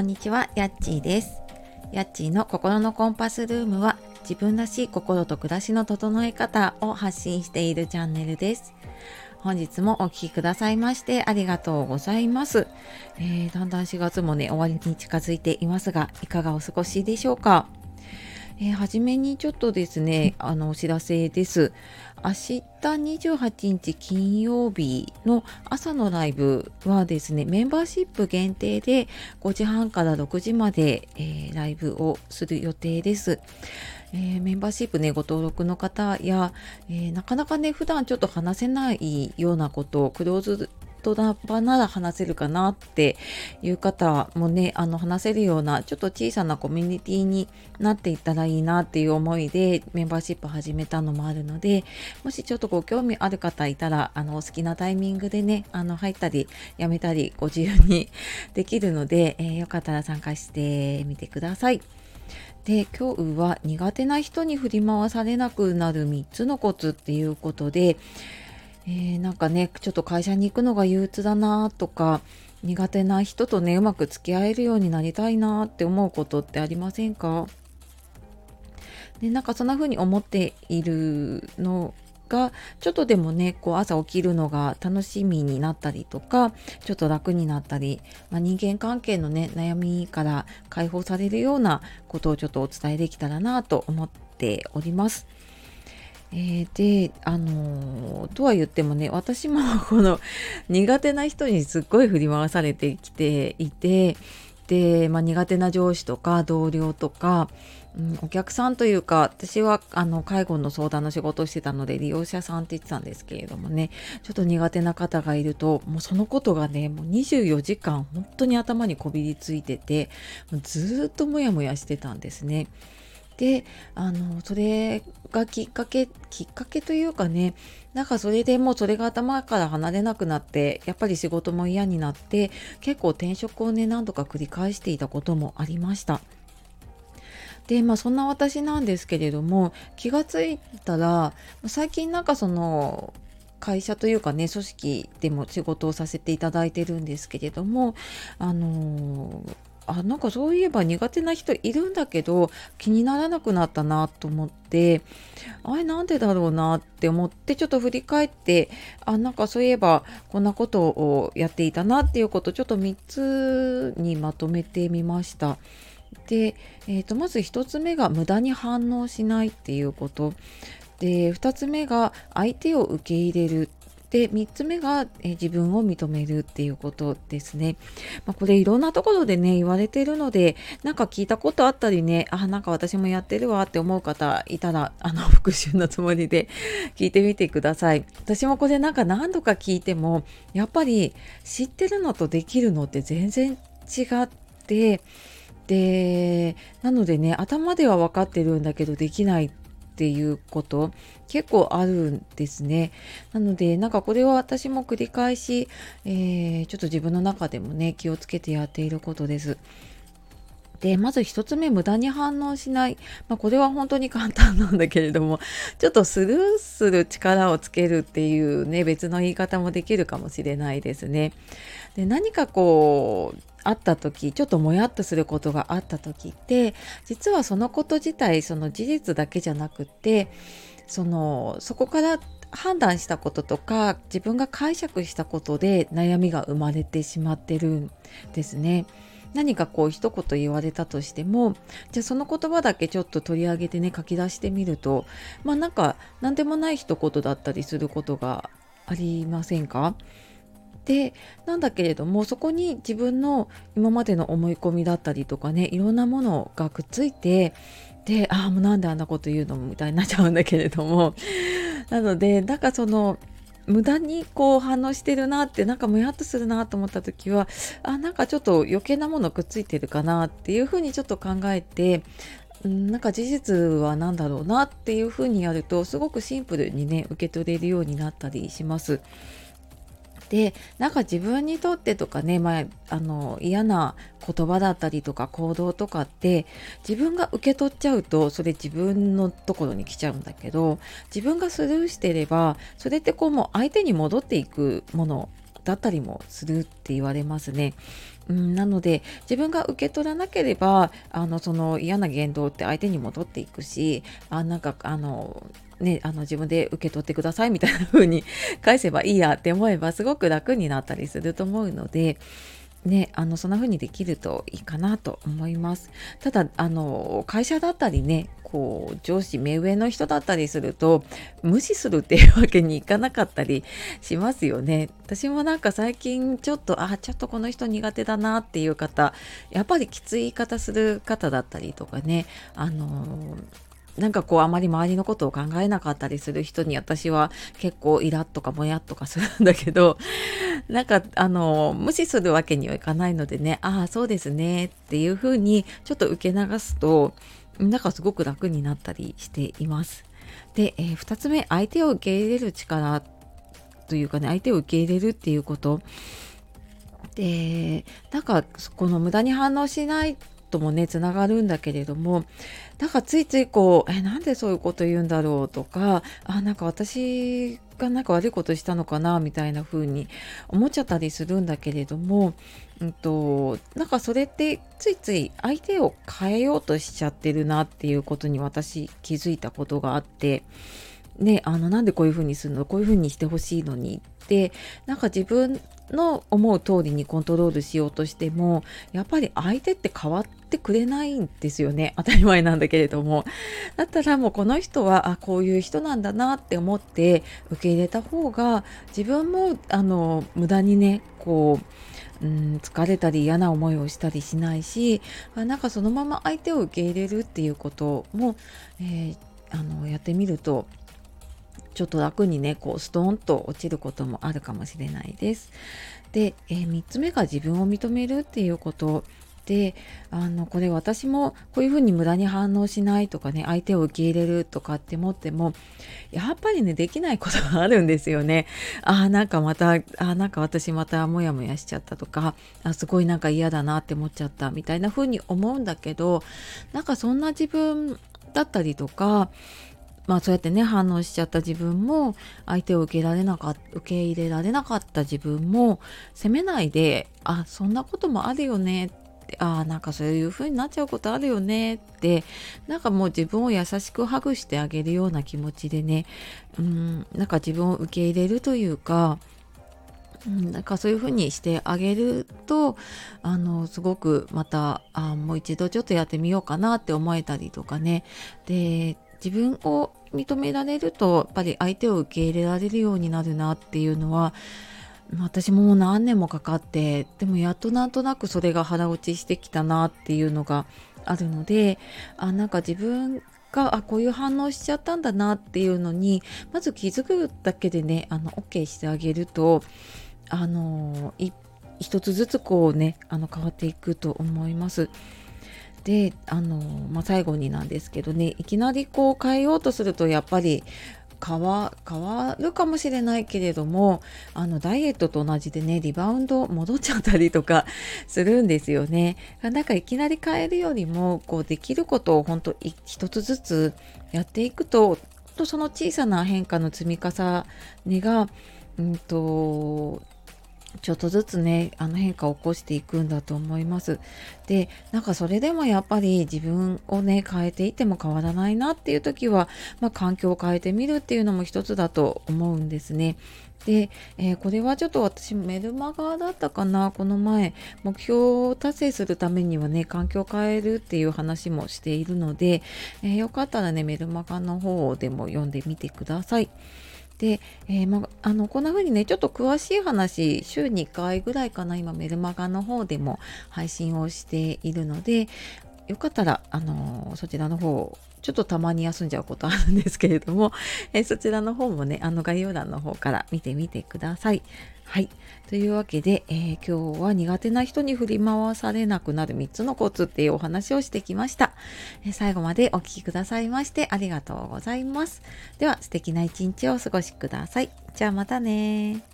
こんにちは、やっちーです。やっちーの心のコンパスルームは自分らしい心と暮らしの整え方を発信しているチャンネルです。本日もお聴きくださいましてありがとうございます、えー、だんだん4月もね、終わりに近づいていますが、いかがお過ごしでしょうか？えー、初めにちょっとですね、あのお知らせです。明日28日金曜日の朝のライブはですね、メンバーシップ限定で5時半から6時まで、えー、ライブをする予定です。えー、メンバーシップね、ご登録の方や、えー、なかなかね、普段ちょっと話せないようなことをクローズと場なら話せるかなっていう方もね、あの話せるようなちょっと小さなコミュニティになっていったらいいなっていう思いでメンバーシップ始めたのもあるので、もしちょっとご興味ある方いたら、あのお好きなタイミングでね、あの入ったりやめたりご自由にできるので、えー、よかったら参加してみてください。で今日は苦手な人に振り回されなくなる3つのコツっていうことで、えー、なんかねちょっと会社に行くのが憂鬱だなとか苦手な人とねうまく付き合えるようになりたいなって思うことってありませんか？でなんかそんな風に思っているのがちょっとでもねこう朝起きるのが楽しみになったりとかちょっと楽になったり、まあ、人間関係のね悩みから解放されるようなことをちょっとお伝えできたらなと思っております。えー、であのー、とは言ってもね私もこの 苦手な人にすっごい振り回されてきていてで、まあ、苦手な上司とか同僚とか、うん、お客さんというか私はあの介護の相談の仕事をしてたので利用者さんって言ってたんですけれどもねちょっと苦手な方がいるともうそのことがねもう24時間本当に頭にこびりついててずっとモヤモヤしてたんですね。であのそれがきっかけきっかけというかねなんかそれでもうそれが頭から離れなくなってやっぱり仕事も嫌になって結構転職をね何度か繰り返していたこともありました。でまあそんな私なんですけれども気がついたら最近なんかその会社というかね組織でも仕事をさせていただいてるんですけれどもあのあなんかそういえば苦手な人いるんだけど気にならなくなったなと思ってあれなんでだろうなって思ってちょっと振り返ってあなんかそういえばこんなことをやっていたなっていうことをちょっと3つにまとめてみました。で、えー、とまず1つ目が無駄に反応しないっていうことで2つ目が相手を受け入れるで3つ目が、え自分を認めるっていうことですね。まあ、これいろんなところでね言われてるのでなんか聞いたことあったりねあなんか私もやってるわって思う方いたらあの 復習のつもりで 聞いてみてください。私もこれなんか何度か聞いてもやっぱり知ってるのとできるのって全然違ってでなのでね頭では分かってるんだけどできないっていうこと結構あるんですね。なのでなんかこれは私も繰り返し、えー、ちょっと自分の中でもね気をつけてやっていることです。で、まず1つ目、無駄に反応しない。まあ、これは本当に簡単なんだけれども、ちょっとスルーする力をつけるっていうね、別の言い方もできるかもしれないですね。で、何かこう、あった時ちょっともやっとすることがあった時って実はそのこと自体その事実だけじゃなくてそのそこから判断したこととか自分が解釈したことで悩みが生まれてしまってるんですね。何かこう一言言われたとしてもじゃあその言葉だけちょっと取り上げてね書き出してみるとまあなんか何でもない一言だったりすることがありませんか？でなんだけれどもそこに自分の今までの思い込みだったりとかねいろんなものがくっついてでああもうなんであんなこと言うの？みたいになっちゃうんだけれども。なのでなんかその無駄にこう反応してるなってなんかむやっとするなと思った時はあなんかちょっと余計なものくっついてるかなっていうふうにちょっと考えてなんか事実は何だろうなっていうふうにやるとすごくシンプルにね受け取れるようになったりします。でなんか自分にとってとかね、まあ、あの嫌な言葉だったりとか行動とかって自分が受け取っちゃうとそれ自分のところに来ちゃうんだけど自分がスルーしてればそれってこうもう相手に戻っていくものだったりもするって言われますね。うん、なので自分が受け取らなければあのその嫌な言動って相手に戻っていくしあなんかあのね、あの自分で受け取ってくださいみたいな風に 返せばいいやって思えばすごく楽になったりすると思うので、ね、あのそんな風にできるといいかなと思います。ただあの会社だったりねこう上司目上の人だったりすると無視するっていうわけにいかなかったりしますよね。私もなんか最近ちょっとあちょっとこの人苦手だなっていう方やっぱりきつい言い方する方だったりとかねあのなんかこうあまり周りのことを考えなかったりする人に私は結構イラッとかもやっとかするんだけど なんかあの無視するわけにはいかないのでねああそうですねっていうふうにちょっと受け流すとなんかすごく楽になったりしています。で、えー、2つ目相手を受け入れる力というかね相手を受け入れるっていうことでなんかこの無駄に反応しないともねつながるんだけれどもだかついついこう「えなんでそういうこと言うんだろう?」とか「あなんか私がなんか悪いことしたのかな?」みたいな風に思っちゃったりするんだけれども、うんと、なんかそれってついつい相手を変えようとしちゃってるなっていうことに私気づいたことがあって。ね、あのなんでこういう風にするの？こういう風にしてほしいのにってなんか自分の思う通りにコントロールしようとしてもやっぱり相手って変わってくれないんですよね。当たり前なんだけれども。だったらもうこの人はあこういう人なんだなって思って受け入れた方が自分もあの無駄にねこう、うん、疲れたり嫌な思いをしたりしないしなんかそのまま相手を受け入れるっていうことも、えー、あのやってみるとちょっと楽にねこうストーンと落ちることもあるかもしれないです。で、えー、3つ目が自分を認めるっていうことであのこれ私もこういうふうに無駄に反応しないとかね相手を受け入れるとかって思ってもやっぱりねできないことがあるんですよね。あなんかまたあなんか私またモヤモヤしちゃったとかあすごいなんか嫌だなって思っちゃったみたいな風に思うんだけどなんかそんな自分だったりとかまあそうやってね反応しちゃった自分も相手を受けられなか受け入れられなかった自分も責めないであそんなこともあるよねってあなんかそういう風になっちゃうことあるよねってなんかもう自分を優しくハグしてあげるような気持ちでねうんなんか自分を受け入れるというかうん、なんかそういう風にしてあげるとあのすごくまたあもう一度ちょっとやってみようかなって思えたりとかね。で自分を認められるとやっぱり相手を受け入れられるようになるなっていうのは私ももう何年もかかってでもやっとなんとなくそれが腹落ちしてきたなっていうのがあるのであなんか自分があこういう反応しちゃったんだなっていうのにまず気づくだけでねあの OK してあげるとあの一つずつこうねあの変わっていくと思います。であの、まあ、最後になんですけどねいきなりこう変えようとするとやっぱり変わるかもしれないけれどもあのダイエットと同じでねリバウンド戻っちゃったりとか するんですよね。なんかいきなり変えるよりもこうできることを本当一つずつやっていくととその小さな変化の積み重ねが、うんとちょっとずつねあの変化を起こしていくんだと思います。でなんかそれでもやっぱり自分をね変えていても変わらないなっていう時は、まあ、環境を変えてみるっていうのも一つだと思うんですね。で、えー、これはちょっと私メルマガだったかなこの前目標を達成するためにはね環境を変えるっていう話もしているので、えー、よかったらねメルマガの方でも読んでみてください。で、えー、まあのこんな風にねちょっと詳しい話週2回ぐらいかな今メルマガの方でも配信をしているのでよかったら、あのそちらの方ちょっとたまに休んじゃうことあるんですけれども、えそちらの方もねあの概要欄の方から見てみてください。はい。というわけで、えー、今日は苦手な人に振り回されなくなる3つのコツっていうお話をしてきました。え、最後までお聴きくださいましてありがとうございます。では素敵な一日をお過ごしください。じゃあまたね